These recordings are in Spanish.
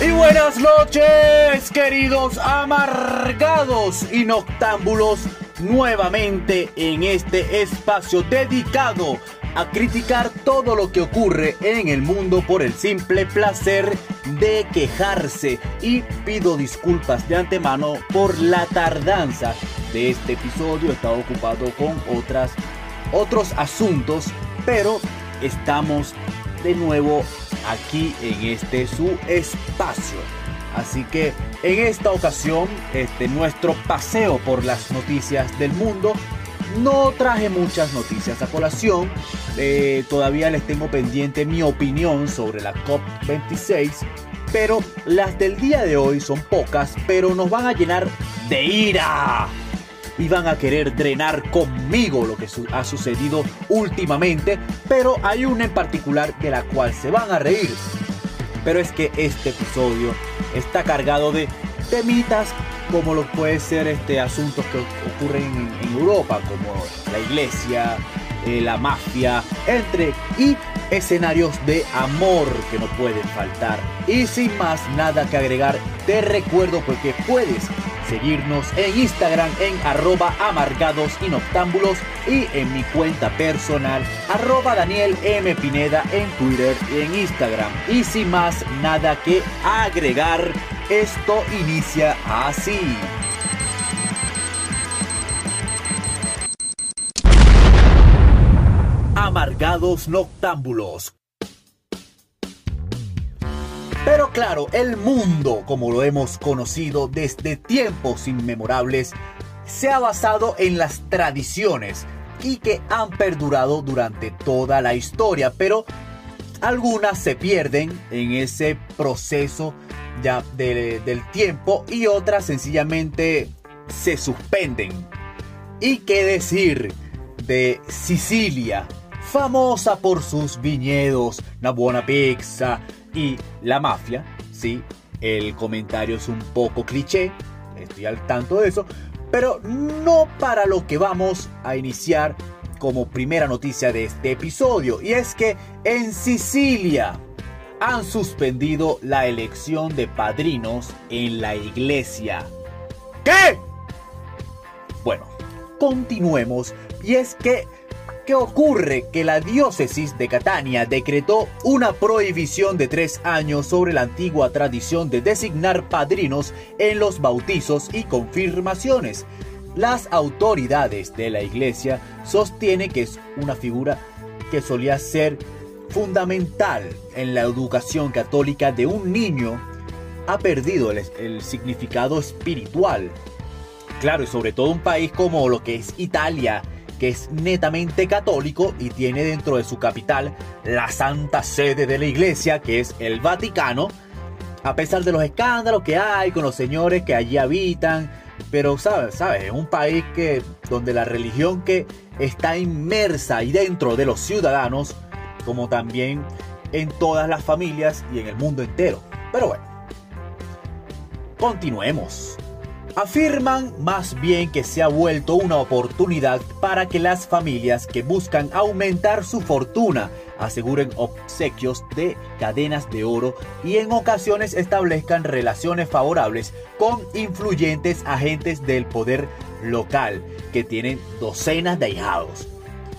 Y buenas noches, queridos amargados y noctámbulos, nuevamente en este espacio dedicado a criticar todo lo que ocurre en el mundo por el simple placer de quejarse. Y pido disculpas de antemano por la tardanza de este episodio. He estado ocupado con otras, otros asuntos, pero estamos de nuevo aquí en este su espacio. Así que en esta ocasión, este, nuestro paseo por las noticias del mundo, no traje muchas noticias a colación. Eh, todavía les tengo pendiente mi opinión sobre la COP26. Pero las del día de hoy son pocas, pero nos van a llenar de ira y van a querer drenar conmigo lo que ha sucedido últimamente, pero hay una en particular de la cual se van a reír. Pero es que este episodio está cargado de temitas como lo puede ser este asuntos que ocurren en, Europa, como la iglesia, eh, la mafia, entre y escenarios de amor que no pueden faltar. Y sin más nada que agregar, te recuerdo porque puedes seguirnos en Instagram en arroba amargados y noctámbulos y en mi cuenta personal arroba Daniel M. Pineda en Twitter y en Instagram. Y sin más nada que agregar, esto inicia así. Amargados Noctámbulos pero claro, el mundo, como lo hemos conocido desde tiempos inmemorables, se ha basado en las tradiciones y que han perdurado durante toda la historia, pero algunas se pierden en ese proceso ya del tiempo y otras sencillamente se suspenden. ¿Y qué decir de Sicilia? Famosa por sus viñedos, una buena pizza, y la mafia, sí, el comentario es un poco cliché, estoy al tanto de eso, pero no para lo que vamos a iniciar como primera noticia de este episodio, y es que en Sicilia han suspendido la elección de padrinos en la iglesia. ¿Qué? Bueno, continuemos, y es que ¿Qué ocurre? Que la diócesis de Catania decretó una prohibición de tres años sobre la antigua tradición de designar padrinos en los bautizos y confirmaciones. Las autoridades de la iglesia sostienen que es una figura que solía ser fundamental en la educación católica de un niño, ha perdido el, el significado espiritual. Claro, y sobre todo un país como lo que es Italia, que es netamente católico y tiene dentro de su capital la santa sede de la iglesia, que es el Vaticano, a pesar de los escándalos que hay con los señores que allí habitan, pero sabes, sabes, es un país que donde la religión que está inmersa y dentro de los ciudadanos, como también en todas las familias y en el mundo entero. Pero bueno, continuemos. Afirman más bien que se ha vuelto una oportunidad para que las familias que buscan aumentar su fortuna aseguren obsequios de cadenas de oro y en ocasiones establezcan relaciones favorables con influyentes agentes del poder local que tienen docenas de ahijados.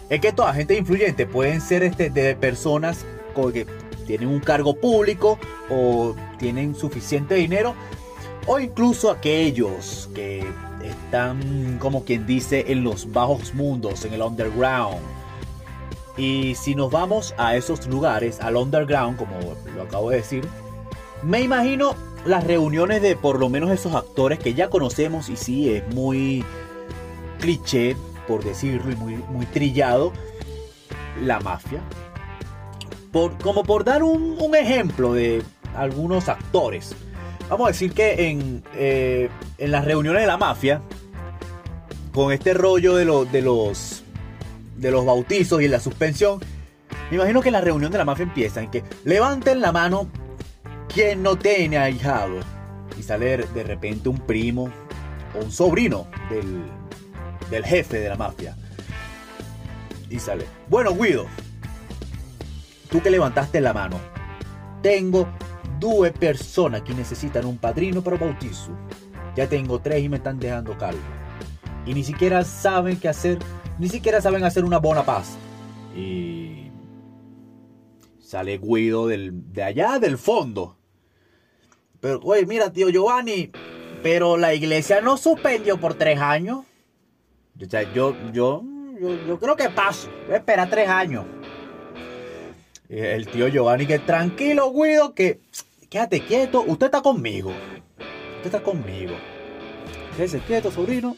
Es que toda gente influyente pueden ser este, de personas que tienen un cargo público o tienen suficiente dinero o incluso aquellos que están, como quien dice, en los bajos mundos, en el underground. Y si nos vamos a esos lugares, al underground, como lo acabo de decir, me imagino las reuniones de por lo menos esos actores que ya conocemos y sí es muy cliché, por decirlo, y muy, muy trillado, la mafia. Por, como por dar un, un ejemplo de algunos actores vamos a decir que en, eh, en las reuniones de la mafia, con este rollo de, de, los, de los bautizos y la suspensión, me imagino que en la reunión de la mafia empieza en que levanten la mano quien no tiene ahijado. Y sale de repente un primo o un sobrino del, del jefe de la mafia. Y sale, bueno Guido, tú que levantaste la mano, tengo due personas que necesitan un padrino para bautizo. Ya tengo tres y me están dejando calvo. Y ni siquiera saben qué hacer, ni siquiera saben hacer una buena paz. Y sale Guido del, de allá del fondo. Pero, oye, mira, tío Giovanni, pero la iglesia no suspendió por tres años. O sea, yo, yo, yo, creo que paso. Espera tres años. El tío Giovanni que tranquilo, Guido, que quédate quieto, usted está conmigo. Usted está conmigo. Quédese quieto, sobrino.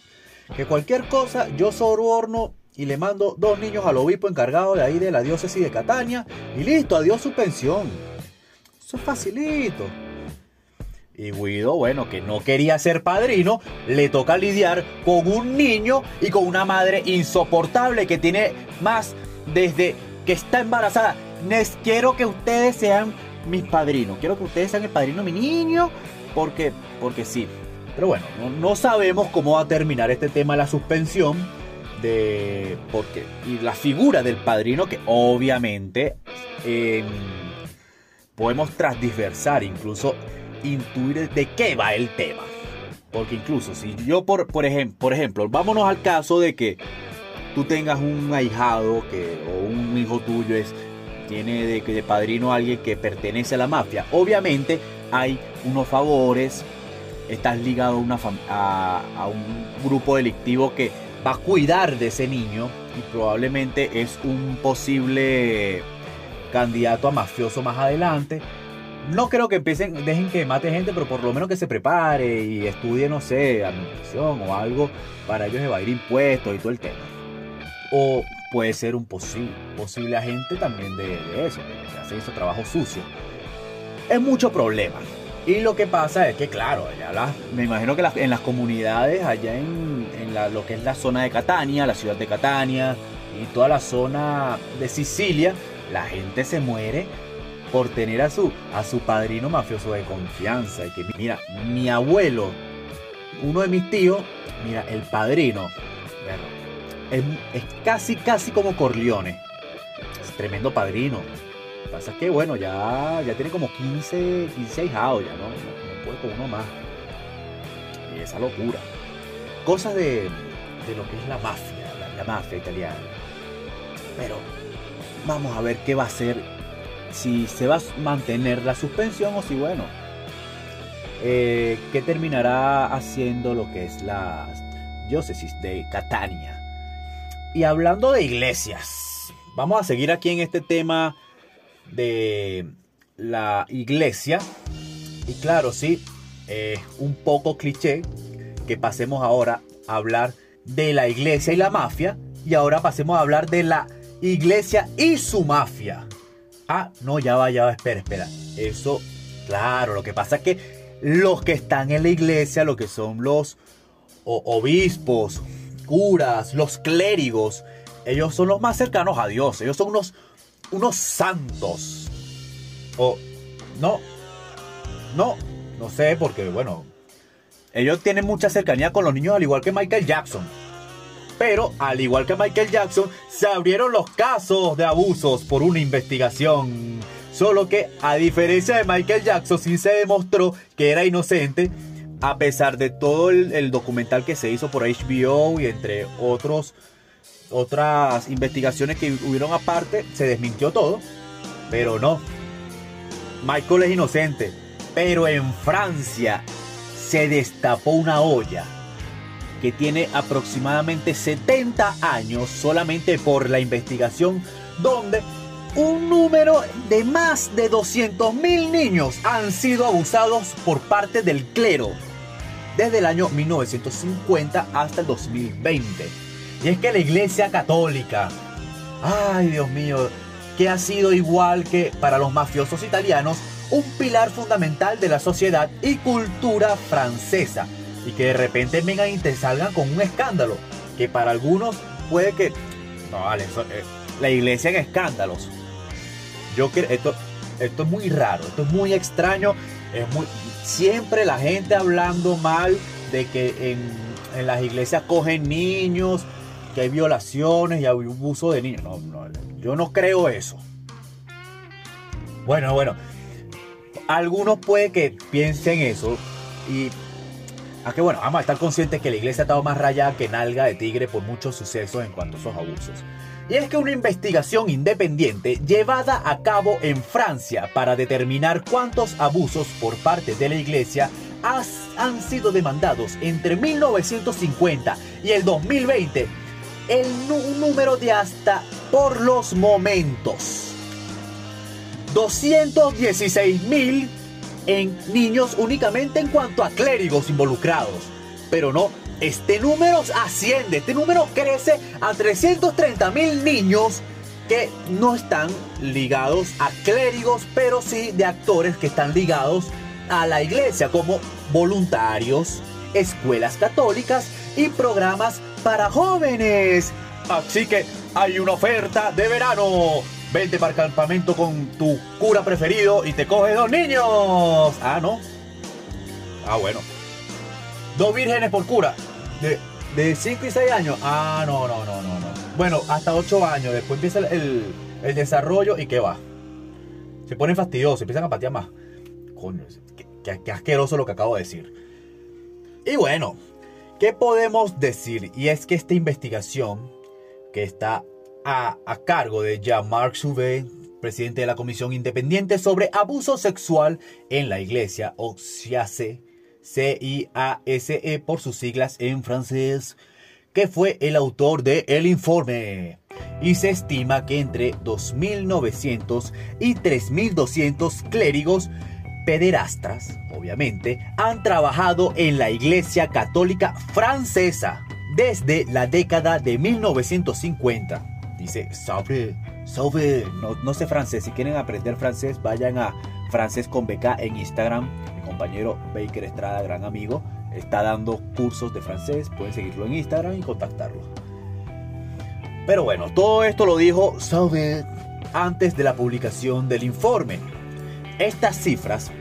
Que cualquier cosa, yo horno y le mando dos niños al obispo encargado de ahí de la diócesis de Catania. Y listo, adiós su pensión. Eso es facilito. Y Guido, bueno, que no quería ser padrino, le toca lidiar con un niño y con una madre insoportable que tiene más desde que está embarazada. Les quiero que ustedes sean mis padrinos. Quiero que ustedes sean el padrino de mi niño. Porque, porque sí. Pero bueno, no, sabemos cómo va a terminar este tema de la suspensión. De. Porque. Y la figura del padrino, que obviamente. Em, podemos transversar, incluso intuir de qué va el tema. Porque incluso si yo, por, por, ejemplo, por ejemplo, vámonos al caso de que tú tengas un ahijado que, o un hijo tuyo es tiene de, padrino a alguien que pertenece a la mafia. Obviamente hay unos favores, estás ligado a, un grupo delictivo que va a cuidar de ese niño y probablemente es un posible candidato a mafioso más adelante. No creo que empiecen, dejen que mate gente, pero por lo menos que se prepare y estudie, no sé, administración o algo para ellos evadir impuestos y todo el tema. O puede ser un posible, posible agente también de, eso, que hace ese trabajo sucio. Es mucho problema. Y lo que pasa es que, claro, me imagino que en las comunidades, allá en, lo que es la zona de Catania, la ciudad de Catania y toda la zona de Sicilia, la gente se muere por tener a su, a su padrino mafioso de confianza. Y que, mira, mi abuelo, uno de mis tíos, mira, el padrino, es, casi, casi como Corleone. Tremendo padrino. Lo que pasa es que, bueno, ya, ya tiene como 15, 15 hijados, ya no, no, puede con uno más. Y esa locura. Cosas de, de lo que es la mafia, la, mafia italiana. Pero vamos a ver qué va a hacer, si se va a mantener la suspensión o si, bueno, eh, qué terminará haciendo lo que es la diócesis de Catania. Y hablando de iglesias, vamos a seguir aquí en este tema de la iglesia. Y claro, sí, es un poco cliché que pasemos ahora a hablar de la iglesia y la mafia. Y ahora pasemos a hablar de la iglesia y su mafia. Ah, no, ya va, ya va, espera, espera. Eso, claro, lo que pasa es que los que están en la iglesia, lo que son los obispos, curas, los clérigos, ellos son los más cercanos a Dios. Ellos son unos, unos santos. O no, no, no sé, porque bueno, ellos tienen mucha cercanía con los niños, al igual que Michael Jackson. Pero, al igual que Michael Jackson, se abrieron los casos de abusos por una investigación. Solo que, a diferencia de Michael Jackson, sí se demostró que era inocente a pesar de todo el, documental que se hizo por HBO y entre otros otras investigaciones que hubieron aparte, se desmintió todo, pero no. Michael es inocente, pero en Francia se destapó una olla que tiene aproximadamente 70 años solamente por la investigación donde un número de más de 200.000 niños han sido abusados por parte del clero desde el año 1950 hasta el 2020. Y es que la Iglesia Católica, ay Dios mío, que ha sido igual que para los mafiosos italianos, un pilar fundamental de la sociedad y cultura francesa. Y que de repente vengan y te salgan con un escándalo, que para algunos puede que... No, vale, eh, la iglesia en escándalos. Yo creo, esto, esto es muy raro, esto es muy extraño, es muy, siempre la gente hablando mal de que en, las iglesias cogen niños, que hay violaciones y abuso de niños. No, yo no creo eso. Bueno, bueno. algunos puede que piensen eso y a que bueno, vamos a estar conscientes que la iglesia ha estado más rayada que nalga de tigre por muchos sucesos en cuanto a esos abusos. Y es que una investigación independiente llevada a cabo en Francia para determinar cuántos abusos por parte de la iglesia han sido demandados entre 1950 y el 2020, el número de hasta por los momentos 216 mil en niños únicamente en cuanto a clérigos involucrados. Pero no, este número asciende, este número crece a 330 mil niños que no están ligados a clérigos, pero sí de actores que están ligados a la iglesia, como voluntarios, escuelas católicas y programas para jóvenes. Así que hay una oferta de verano. Vente para el campamento con tu cura preferido y te coge dos niños. Ah, no. Ah, bueno. Dos vírgenes por cura. De, de 5 y 6 años. Ah, no, no, no, no, no. Bueno, hasta 8 años. Después empieza el, el, desarrollo y qué va. Se ponen fastidiosos, empiezan a patear más. Coño, qué, qué asqueroso lo que acabo de decir. Y bueno, ¿qué podemos decir? Y es que esta investigación que está a, cargo de Jean-Marc Jouvet, presidente de la Comisión Independiente sobre Abuso Sexual en la Iglesia, o CIASE, C-I-A-S-E por sus siglas en francés, que fue el autor de el informe. Y se estima que entre 2.900 y 3.200 clérigos pederastras, obviamente, han trabajado en la Iglesia Católica Francesa desde la década de 1950 dice sauve, sauve, no, no sé francés, si quieren aprender francés vayan a francés con BK en Instagram, mi compañero Baker Estrada, gran amigo, está dando cursos de francés, pueden seguirlo en Instagram y contactarlo. Pero bueno, todo esto lo dijo Sauve antes de la publicación del informe. Estas cifras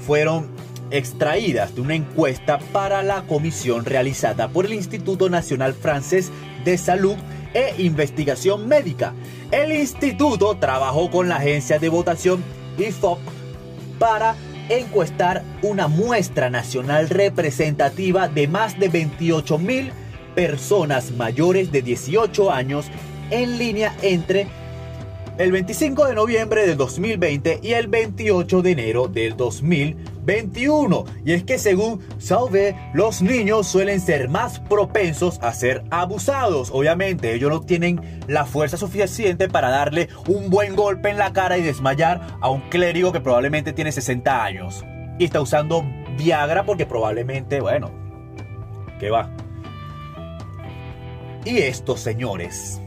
fueron extraídas de una encuesta para la comisión realizada por el Instituto Nacional Francés de Salud e Investigación Médica. El instituto trabajó con la agencia de votación IFOP para encuestar una muestra nacional representativa de más de 28 mil personas mayores de 18 años en línea entre el 25 de noviembre del 2020 y el 28 de enero del 2021. Y es que según Sauve, los niños suelen ser más propensos a ser abusados. Obviamente, ellos no tienen la fuerza suficiente para darle un buen golpe en la cara y desmayar a un clérigo que probablemente tiene 60 años. Y está usando Viagra porque probablemente, bueno, ¿qué va? Y estos señores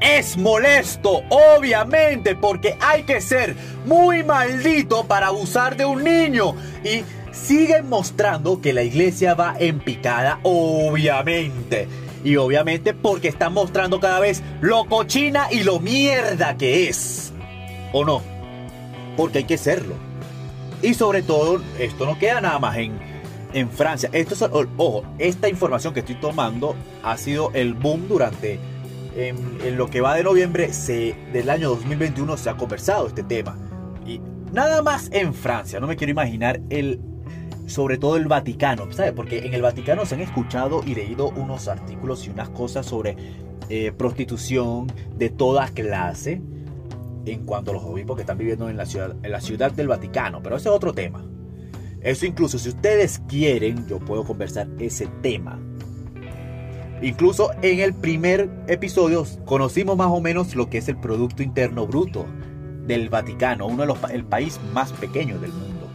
es molesto, obviamente, porque hay que ser muy maldito para abusar de un niño. Y siguen mostrando que la iglesia va en picada, obviamente. Y obviamente porque están mostrando cada vez lo cochina y lo mierda que es. ¿O no? Porque hay que serlo. Y sobre todo, esto no queda nada más en, en Francia. Esto ojo, esta información que estoy tomando ha sido el boom durante en, lo que va de noviembre se, del año 2021 se ha conversado este tema. Y nada más en Francia, no me quiero imaginar el, sobre todo el Vaticano, ¿sabes? Porque en el Vaticano se han escuchado y leído unos artículos y unas cosas sobre eh, prostitución de toda clase en cuanto a los obispos que están viviendo en la ciudad, en la ciudad del Vaticano, pero ese es otro tema. Eso incluso si ustedes quieren, yo puedo conversar ese tema Incluso en el primer episodio conocimos más o menos lo que es el Producto Interno Bruto del Vaticano, uno de los el país más pequeño del mundo,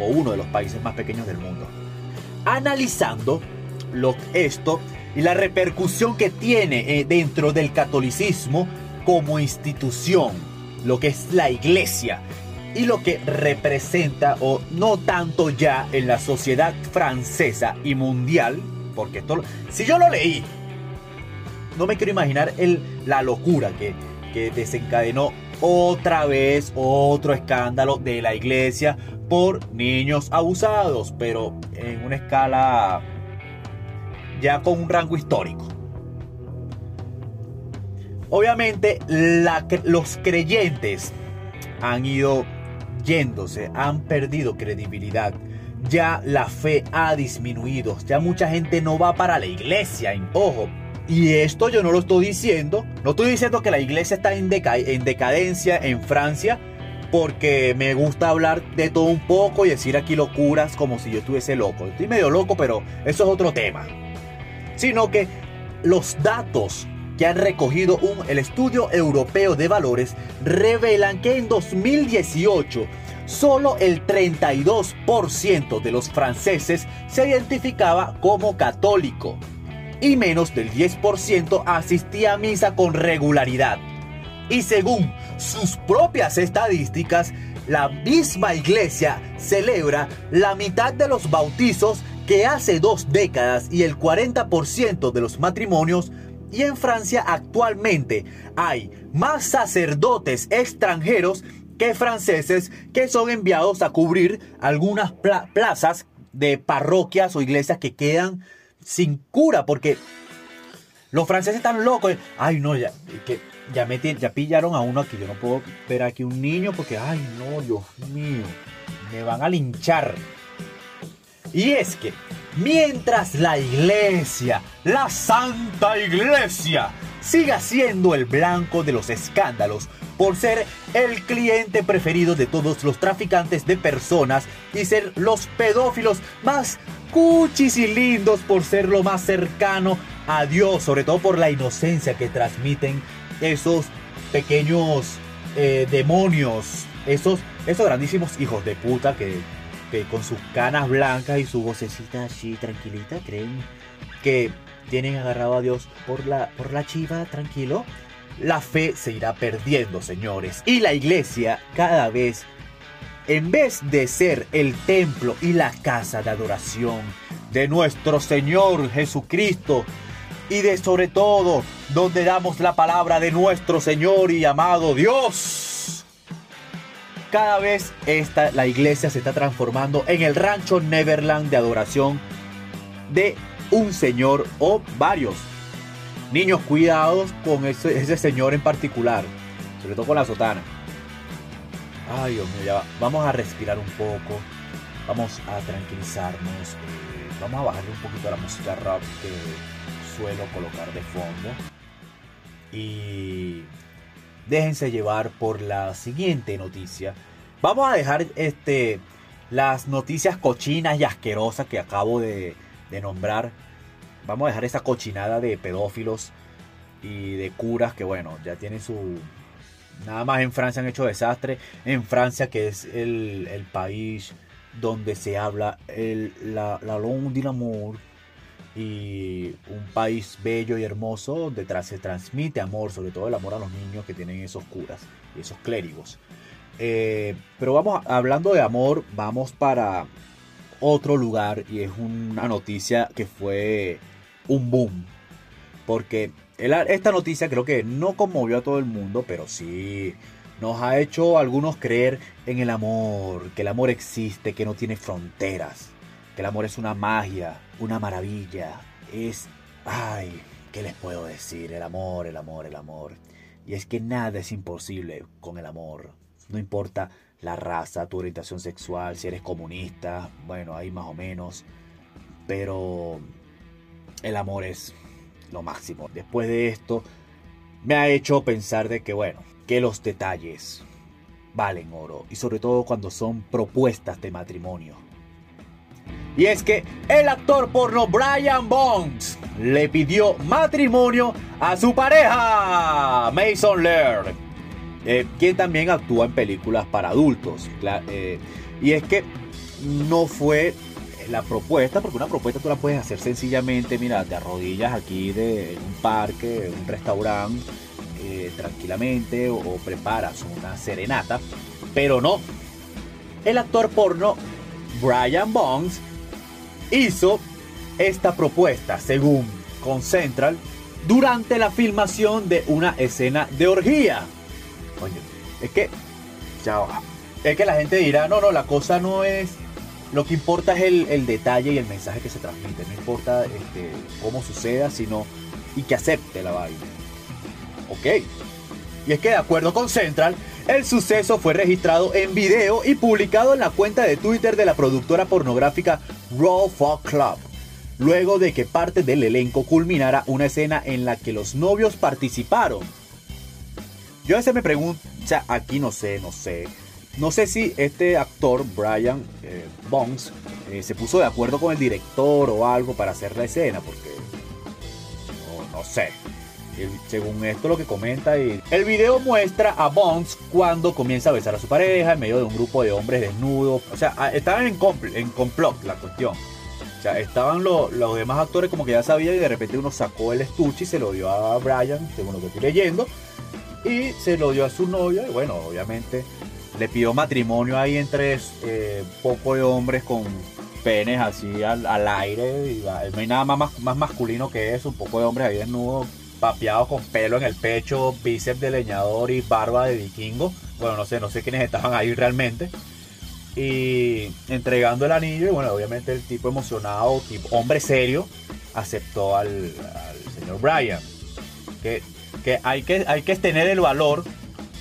o uno de los países más pequeños del mundo. Analizando lo, esto y la repercusión que tiene eh, dentro del catolicismo como institución, lo que es la iglesia y lo que representa o no tanto ya en la sociedad francesa y mundial, porque esto, si yo lo leí, no me quiero imaginar el, la locura que, que desencadenó otra vez otro escándalo de la iglesia por niños abusados, pero en una escala ya con un rango histórico. Obviamente los creyentes han ido yéndose, han perdido credibilidad. Ya la fe ha disminuido, ya mucha gente no va para la iglesia, ojo. Y esto yo no lo estoy diciendo, no estoy diciendo que la iglesia está en, en decadencia en Francia, porque me gusta hablar de todo un poco y decir aquí locuras como si yo estuviese loco. Estoy medio loco, pero eso es otro tema. Sino que los datos que han recogido el Estudio Europeo de Valores revelan que en 2018 solo el 32% de los franceses se identificaba como católico y menos del 10% asistía a misa con regularidad. Y según sus propias estadísticas, la misma iglesia celebra la mitad de los bautizos que hace dos décadas y el 40% de los matrimonios y en Francia actualmente hay más sacerdotes extranjeros que franceses que son enviados a cubrir algunas plazas de parroquias o iglesias que quedan sin cura porque los franceses están locos. Ay, no, ya, que ya, me, ya pillaron a uno aquí. Yo no puedo ver aquí un niño porque, ay, no, Dios mío, me van a linchar. Y es que mientras la iglesia, la santa iglesia, siga siendo el blanco de los escándalos por ser el cliente preferido de todos los traficantes de personas y ser los pedófilos más cuchis y lindos por ser lo más cercano a Dios, sobre todo por la inocencia que transmiten esos pequeños eh, demonios, esos, esos grandísimos hijos de puta que, que con sus canas blancas y su vocecita así tranquilita creen que tienen agarrado a Dios por la, por la chiva, tranquilo. La fe se irá perdiendo, señores. Y la iglesia cada vez, en vez de ser el templo y la casa de adoración de nuestro Señor Jesucristo, y de sobre todo donde damos la palabra de nuestro Señor y amado Dios. Cada vez esta, la iglesia se está transformando en el rancho Neverland de adoración de un señor o varios. Niños, cuidados con ese, señor en particular, sobre todo con la sotana. Ay, Dios mío, ya Vamos a respirar un poco. Vamos a tranquilizarnos. Eh, vamos a bajarle un poquito a la música rap que suelo colocar de fondo. Y déjense llevar por la siguiente noticia. Vamos a dejar este, las noticias cochinas y asquerosas que acabo de, de nombrar. Vamos a dejar esa cochinada de pedófilos y de curas que bueno, ya tienen su... Nada más en Francia han hecho desastre. En Francia, que es el, el país donde se habla el, la, la langue de amor y un país bello y hermoso donde se transmite amor, sobre todo el amor a los niños que tienen esos curas y esos clérigos. Eh, pero vamos, hablando de amor, vamos para otro lugar y es una noticia que fue un boom. Porque esta noticia creo que no conmovió a todo el mundo, pero sí nos ha hecho algunos creer en el amor, que el amor existe, que no tiene fronteras el amor es una magia, una maravilla. Es... Ay, ¿qué les puedo decir? El amor, el amor, el amor. Y es que nada es imposible con el amor. No importa la raza, tu orientación sexual, si eres comunista, bueno, ahí más o menos. Pero el amor es lo máximo. Después de esto, me ha hecho pensar de que, bueno, que los detalles valen oro. Y sobre todo cuando son propuestas de matrimonio. Y es que el actor porno Brian Bonds le pidió matrimonio a su pareja, Mason Laird, eh, quien también actúa en películas para adultos. Eh, y es que no fue la propuesta, porque una propuesta tú la puedes hacer sencillamente, mira, te arrodillas aquí de, en un parque, un restaurante, eh, tranquilamente, o, o preparas una serenata, pero no. El actor porno Brian Bonds hizo esta propuesta, según Concentral, durante la filmación de una escena de orgía. Coño, es que, es que la gente dirá, no, no, la cosa no es, lo que importa es el, detalle y el mensaje que se transmite, no importa este, cómo suceda, sino y que acepte la vaina. Ok. Y es que de acuerdo con Central, El suceso fue registrado en video y publicado en la cuenta de Twitter de la productora pornográfica Raw Fuck Club, luego de que parte del elenco culminara una escena en la que los novios participaron. Yo a veces me pregunto, o sea, aquí no sé, no sé. No sé si este actor, Brian eh, Bones, eh, se puso de acuerdo con el director o algo para hacer la escena, porque no, sé. según esto lo que comenta, y el video muestra a Bones cuando comienza a besar a su pareja en medio de un grupo de hombres desnudos. O sea, estaban en, complot la cuestión. O sea, estaban los, los demás actores como que ya sabían y de repente uno sacó el estuche y se lo dio a Brian, según lo que estoy leyendo y se lo dio a su novia y bueno, obviamente le pidió matrimonio ahí entre eh, poco de hombres con penes así al, aire y no hay nada más, más masculino que eso, un poco de hombres ahí desnudos, papeados con pelo en el pecho, bíceps de leñador y barba de vikingo. Bueno, no sé, no sé quiénes estaban ahí realmente. Y entregando el anillo, y bueno, obviamente el tipo emocionado, tipo hombre serio, aceptó al, al señor Brian. Que que hay que, hay que tener el valor.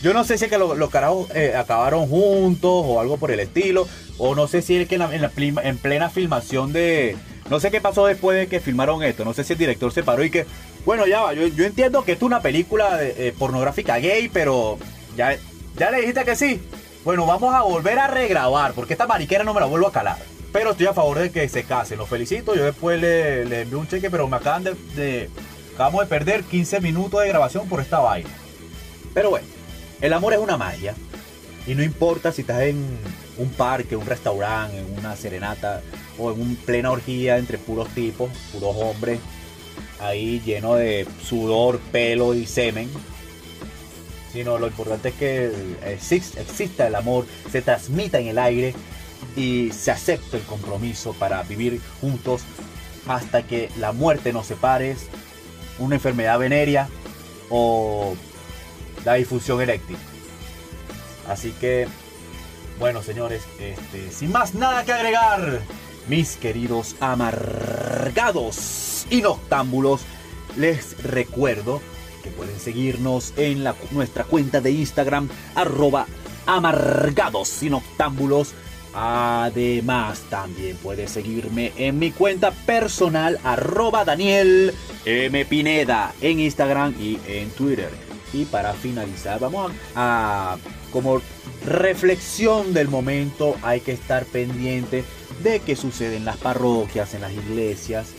Yo no sé si es que los, carajos eh, acabaron juntos o algo por el estilo. O no sé si es que en, la, en, plena filmación de... No sé qué pasó después de que filmaron esto. No sé si el director se paró y que... Bueno, ya va. Yo, entiendo que esto es una película eh, pornográfica gay, pero ya, ya le dijiste que sí. Bueno, vamos a volver a regrabar porque esta mariquera no me la vuelvo a calar. Pero estoy a favor de que se casen. Los felicito. Yo después le, le envío un cheque, pero me acaban de Acabamos de perder 15 minutos de grabación por esta vaina. Pero bueno, el amor es una magia. Y no importa si estás en un parque, un restaurante, en una serenata o en una plena orgía entre puros tipos, puros hombres, ahí lleno de sudor, pelo y semen. Sino lo importante es que exista el amor, se transmita en el aire y se acepte el compromiso para vivir juntos hasta que la muerte nos separe una enfermedad venérea o la difusión eléctrica. Así que, bueno señores, este, sin más nada que agregar, mis queridos amargados y noctámbulos, les recuerdo que pueden seguirnos en nuestra cuenta de Instagram, arroba amargados y noctámbulos Además, también puedes seguirme en mi cuenta personal arroba Daniel M. Pineda en Instagram y en Twitter. Y para finalizar, vamos a, como reflexión del momento, hay que estar pendiente de qué sucede en las parroquias, en las iglesias,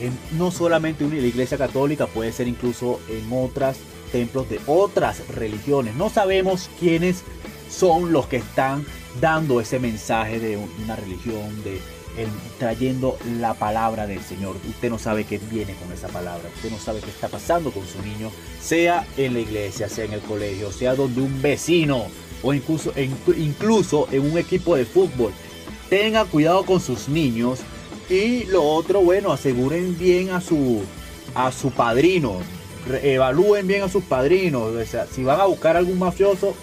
en, no solamente en la iglesia católica, puede ser incluso en otros templos de otras religiones. No sabemos quiénes son los que están dando ese mensaje de una religión, de trayendo la palabra del Señor. Usted no sabe qué viene con esa palabra, usted no sabe qué está pasando con su niño, sea en la iglesia, sea en el colegio, sea donde un vecino o incluso incluso en un equipo de fútbol. Tenga cuidado con sus niños y lo otro, bueno, aseguren bien a su, a su padrino, evalúen bien a sus padrinos. si van a buscar algún mafioso,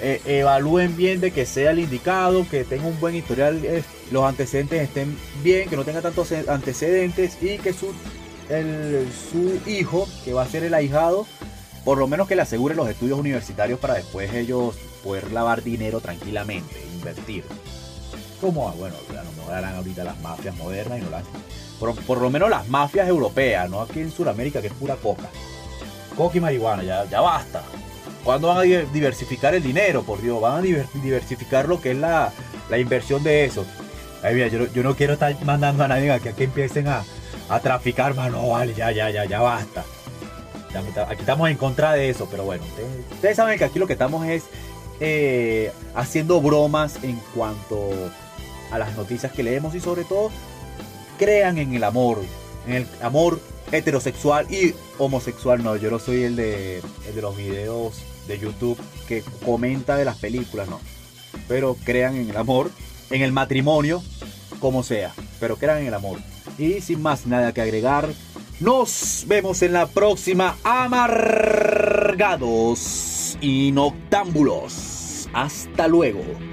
eh, evalúen bien de que sea el indicado, que tenga un buen historial, eh, los antecedentes estén bien, que no tenga tantos antecedentes y que su, hijo, que va a ser el ahijado, por lo menos que le asegure los estudios universitarios para después ellos poder lavar dinero tranquilamente, invertir. Como, bueno, ya no me harán ahorita las mafias modernas y no las... Por, por, lo menos las mafias europeas, no aquí en Sudamérica que es pura coca. Coca y marihuana, ya, ya basta. ¿Cuándo van a diversificar el dinero? Por Dios, van a diversificar lo que es la, inversión de eso. Ay, mira, yo, no quiero estar mandando a nadie a que, empiecen a, traficar, mano. Vale, ya, ya, ya, ya basta. aquí estamos en contra de eso, pero bueno, ustedes, saben que aquí lo que estamos es eh, haciendo bromas en cuanto a las noticias que leemos y sobre todo crean en el amor, en el amor heterosexual y homosexual. No, yo no soy el de, el de los videos de YouTube que comenta de las películas, no. Pero crean en el amor, en el matrimonio, como sea. Pero crean en el amor. Y sin más nada que agregar, nos vemos en la próxima Amargados y Noctámbulos. Hasta luego.